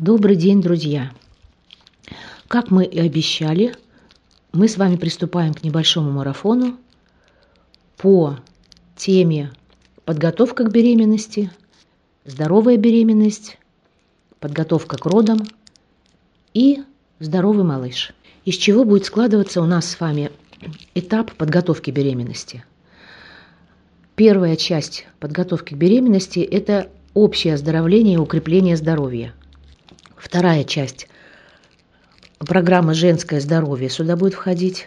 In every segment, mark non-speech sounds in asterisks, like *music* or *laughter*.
Добрый день, друзья! Как мы и обещали, мы с вами приступаем к небольшому марафону по теме подготовка к беременности, здоровая беременность, подготовка к родам и здоровый малыш. Из чего будет складываться у нас с вами этап подготовки беременности? Первая часть подготовки к беременности – это общее оздоровление и укрепление здоровья. Вторая часть – программа «Женское здоровье» сюда будет входить.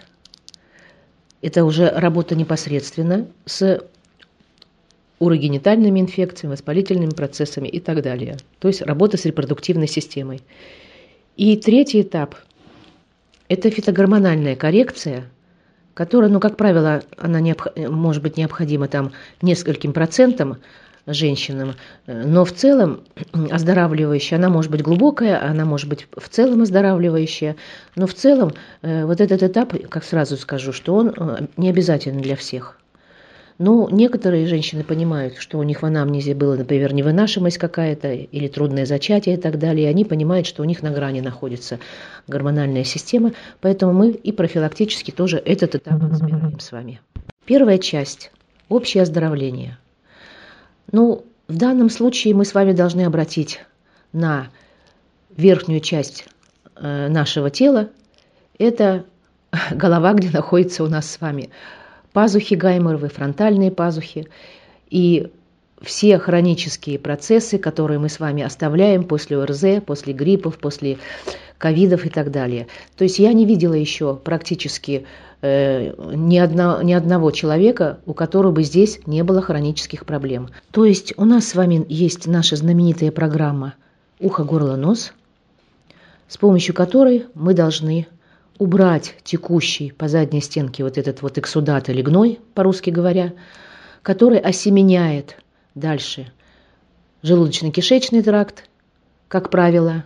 Это уже работа непосредственно с урогенитальными инфекциями, воспалительными процессами и так далее. То есть работа с репродуктивной системой. И третий этап – это фитогормональная коррекция – которая, ну, как правило, она необх... может быть необходима там нескольким процентам женщинам, но в целом оздоравливающая, она может быть глубокая, она может быть в целом оздоравливающая, но в целом э, вот этот этап, как сразу скажу, что он э, не обязателен для всех. Ну, некоторые женщины понимают, что у них в анамнезе было, например, невынашиваемость какая-то или трудное зачатие и так далее, и они понимают, что у них на грани находится гормональная система, поэтому мы и профилактически тоже этот этап разбираем с вами. Первая часть – общее оздоровление. Ну, в данном случае мы с вами должны обратить на верхнюю часть э, нашего тела. Это *laughs* голова, где находится у нас с вами пазухи гайморовые, фронтальные пазухи и все хронические процессы, которые мы с вами оставляем после ОРЗ, после гриппов, после ковидов и так далее. То есть я не видела еще практически э, ни, одно, ни одного человека, у которого бы здесь не было хронических проблем. То есть у нас с вами есть наша знаменитая программа «Ухо, горло, нос», с помощью которой мы должны убрать текущий по задней стенке вот этот вот эксудат или гной, по-русски говоря, который осеменяет дальше желудочно-кишечный тракт, как правило,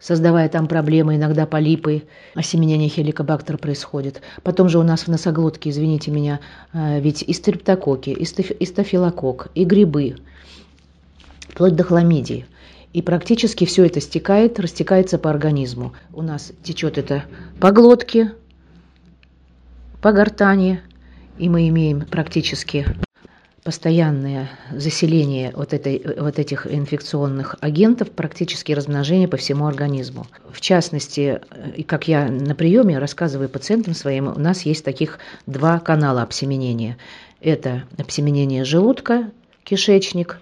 создавая там проблемы, иногда полипы, осеменение хеликобактера происходит. Потом же у нас в носоглотке, извините меня, э, ведь и стрептококи, и стафилококк, и грибы, вплоть до хламидии – и практически все это стекает, растекается по организму. У нас течет это по глотке, по гортани, и мы имеем практически постоянное заселение вот, этой, вот этих инфекционных агентов, практически размножение по всему организму. В частности, и как я на приеме рассказываю пациентам своим, у нас есть таких два канала обсеменения. Это обсеменение желудка, кишечник,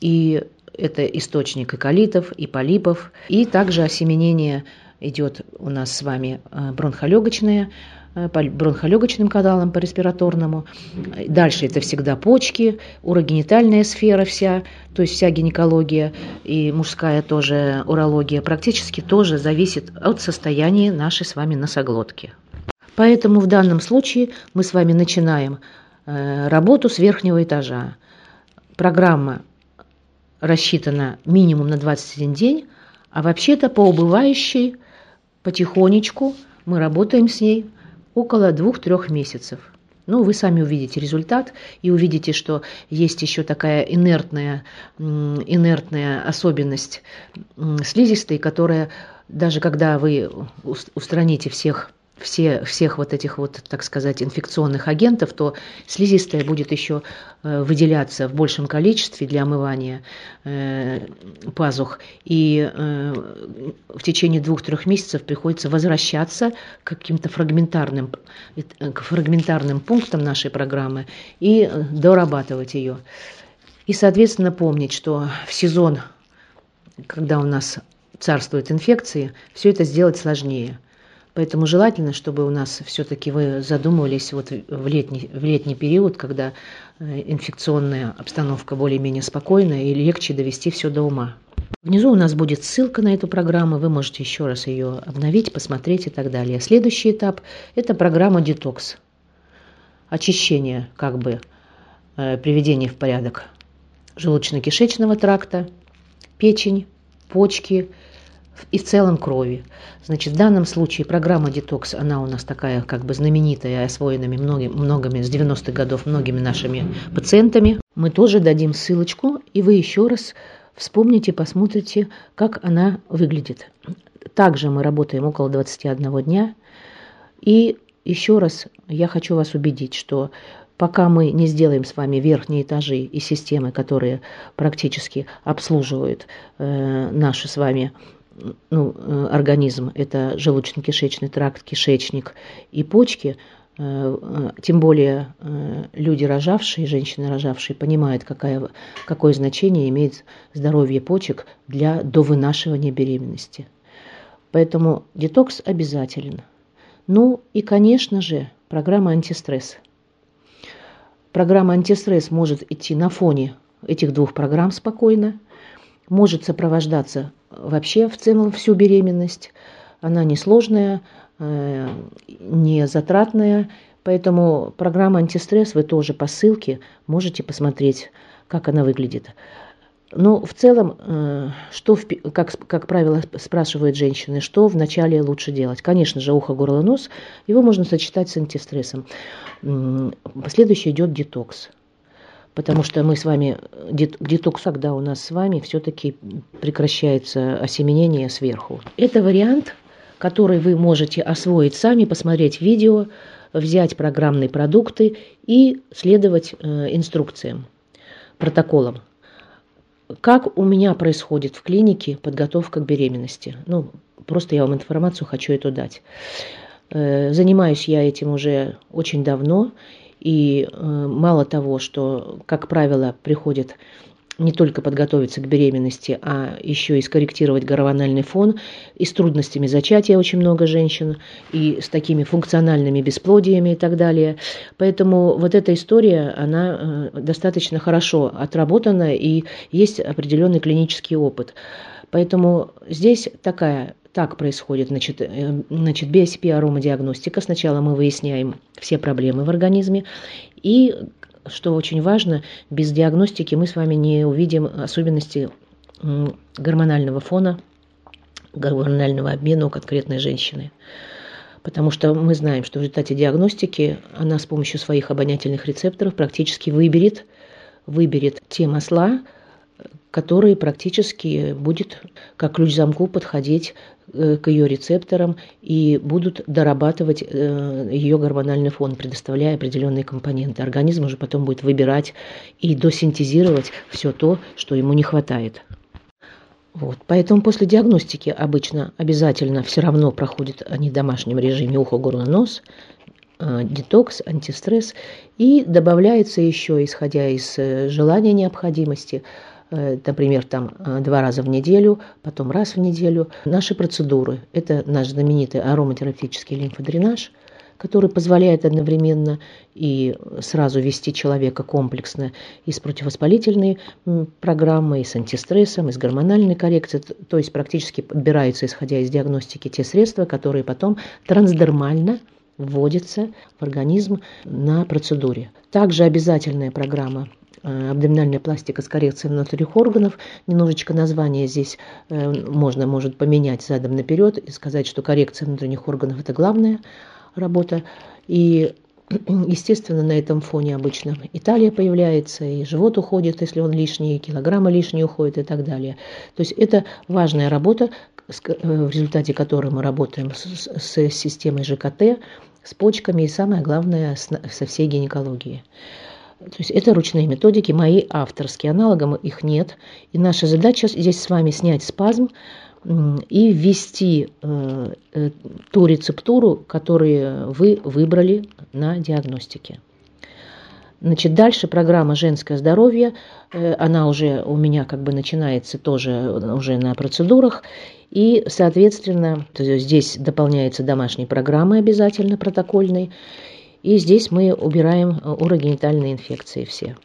и это источник и колитов, и полипов. И также осеменение идет у нас с вами э, бронхолегочное, э, по бронхолегочным каналам, по респираторному. Дальше это всегда почки, урогенитальная сфера вся, то есть вся гинекология и мужская тоже урология практически тоже зависит от состояния нашей с вами носоглотки. Поэтому в данном случае мы с вами начинаем э, работу с верхнего этажа. Программа рассчитана минимум на 21 день, а вообще-то по убывающей потихонечку мы работаем с ней около 2-3 месяцев. Ну, вы сами увидите результат и увидите, что есть еще такая инертная, инертная особенность слизистой, которая даже когда вы устраните всех все, всех вот этих вот, так сказать, инфекционных агентов, то слизистая будет еще э, выделяться в большем количестве для омывания э, пазух. И э, в течение двух-трех месяцев приходится возвращаться к каким-то фрагментарным, к фрагментарным пунктам нашей программы и дорабатывать ее. И, соответственно, помнить, что в сезон, когда у нас царствуют инфекции, все это сделать сложнее – Поэтому желательно, чтобы у нас все-таки вы задумывались вот в летний, в летний период, когда э, инфекционная обстановка более-менее спокойная и легче довести все до ума. Внизу у нас будет ссылка на эту программу, вы можете еще раз ее обновить, посмотреть и так далее. Следующий этап – это программа «Детокс». Очищение, как бы, э, приведение в порядок желудочно-кишечного тракта, печень, почки – и в целом крови. Значит, в данном случае программа «Детокс», она у нас такая как бы знаменитая, освоенными многими, многими с 90-х годов многими нашими пациентами. Мы тоже дадим ссылочку, и вы еще раз вспомните, посмотрите, как она выглядит. Также мы работаем около 21 дня. И еще раз я хочу вас убедить, что пока мы не сделаем с вами верхние этажи и системы, которые практически обслуживают э, наши с вами ну, э, организм, это желудочно-кишечный тракт, кишечник и почки, э, э, тем более люди рожавшие, женщины рожавшие, понимают, какая, какое значение имеет здоровье почек для довынашивания беременности. Поэтому детокс обязателен. Ну и, конечно же, программа антистресс. Программа антистресс может идти на фоне этих двух программ спокойно, может сопровождаться вообще в целом всю беременность. Она несложная, э, не затратная, поэтому программа антистресс вы тоже по ссылке можете посмотреть, как она выглядит. Но в целом, э, что, как, как правило, спрашивают женщины, что вначале лучше делать? Конечно же, ухо, горло, нос. Его можно сочетать с антистрессом. Последующий идет детокс потому что мы с вами, детокс, когда у нас с вами все-таки прекращается осеменение сверху. Это вариант, который вы можете освоить сами, посмотреть видео, взять программные продукты и следовать э, инструкциям, протоколам. Как у меня происходит в клинике подготовка к беременности? Ну, просто я вам информацию хочу эту дать. Э, занимаюсь я этим уже очень давно, и э, мало того, что, как правило, приходит не только подготовиться к беременности, а еще и скорректировать гормональный фон. И с трудностями зачатия очень много женщин, и с такими функциональными бесплодиями и так далее. Поэтому вот эта история, она э, достаточно хорошо отработана, и есть определенный клинический опыт. Поэтому здесь такая так происходит, значит, э, значит BSP аромадиагностика. Сначала мы выясняем все проблемы в организме. И, что очень важно, без диагностики мы с вами не увидим особенности гормонального фона, гормонального обмена у конкретной женщины. Потому что мы знаем, что в результате диагностики она с помощью своих обонятельных рецепторов практически выберет, выберет те масла, которые практически будет как ключ замку подходить э, к ее рецепторам и будут дорабатывать э, ее гормональный фон, предоставляя определенные компоненты. Организм уже потом будет выбирать и досинтезировать все то, что ему не хватает. Вот. Поэтому после диагностики обычно обязательно все равно проходит они в домашнем режиме ухо, горло, нос, э, детокс, антистресс. И добавляется еще, исходя из желания необходимости, например, там э, два раза в неделю, потом раз в неделю. Наши процедуры – это наш знаменитый ароматерапевтический лимфодренаж, который позволяет одновременно и сразу вести человека комплексно и с противовоспалительной программой, и с антистрессом, и с гормональной коррекцией. То есть практически подбираются, исходя из диагностики, те средства, которые потом трансдермально вводятся в организм на процедуре. Также обязательная программа Э, абдоминальная пластика с коррекцией внутренних органов. Немножечко название здесь э, можно может поменять задом наперед и сказать, что коррекция внутренних органов – это главная работа. И *clears throat* Естественно, на этом фоне обычно и талия появляется, и живот уходит, если он лишний, килограммы лишние уходят и так далее. То есть это важная работа, э, в результате которой мы работаем с системой ЖКТ, с почками и самое главное со всей гинекологией. То есть это ручные методики, мои авторские, аналогом их нет. И наша задача здесь с вами снять спазм и ввести э, э, ту рецептуру, которую вы выбрали на диагностике. Значит, дальше программа «Женское здоровье», э, она уже у меня как бы начинается тоже уже на процедурах, и, соответственно, здесь дополняется домашней программой обязательно протокольной, и здесь мы убираем э, урогенитальные инфекции все.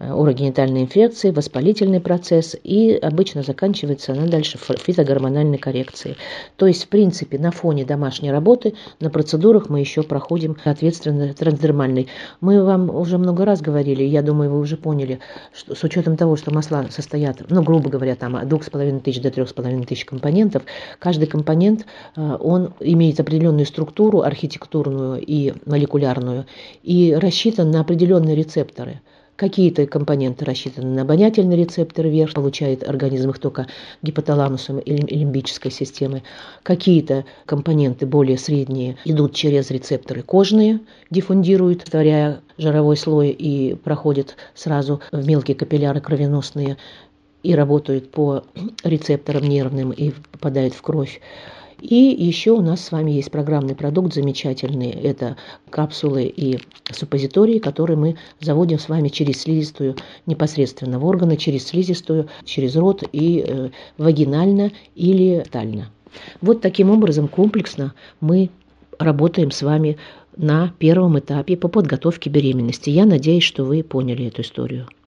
Э, урогенитальные инфекции, воспалительный процесс, и обычно заканчивается она дальше фитогормональной коррекцией. То есть, в принципе, на фоне домашней работы, на процедурах мы еще проходим, соответственно, трансдермальный. Мы вам уже много раз говорили, я думаю, вы уже поняли, что с учетом того, что масла состоят, ну, грубо говоря, там от 2,5 тысяч до 3,5 тысяч компонентов, каждый компонент, э, он имеет определенную структуру архитектурную и молекулярную, и рассчитан на определенные рецепторы – Какие-то компоненты рассчитаны на обонятельные рецепторы вверх, получает организм их только гипоталамусом или лимбической системой. Какие-то компоненты более средние идут через рецепторы кожные, диффундируют, творя жировой слой и проходят сразу в мелкие капилляры кровеносные и работают по рецепторам нервным и попадают в кровь. И еще у нас с вами есть программный продукт замечательный. Это капсулы и суппозитории, которые мы заводим с вами через слизистую непосредственно в органы, через слизистую, через рот и э, вагинально или тально. Вот таким образом комплексно мы работаем с вами на первом этапе по подготовке беременности. Я надеюсь, что вы поняли эту историю.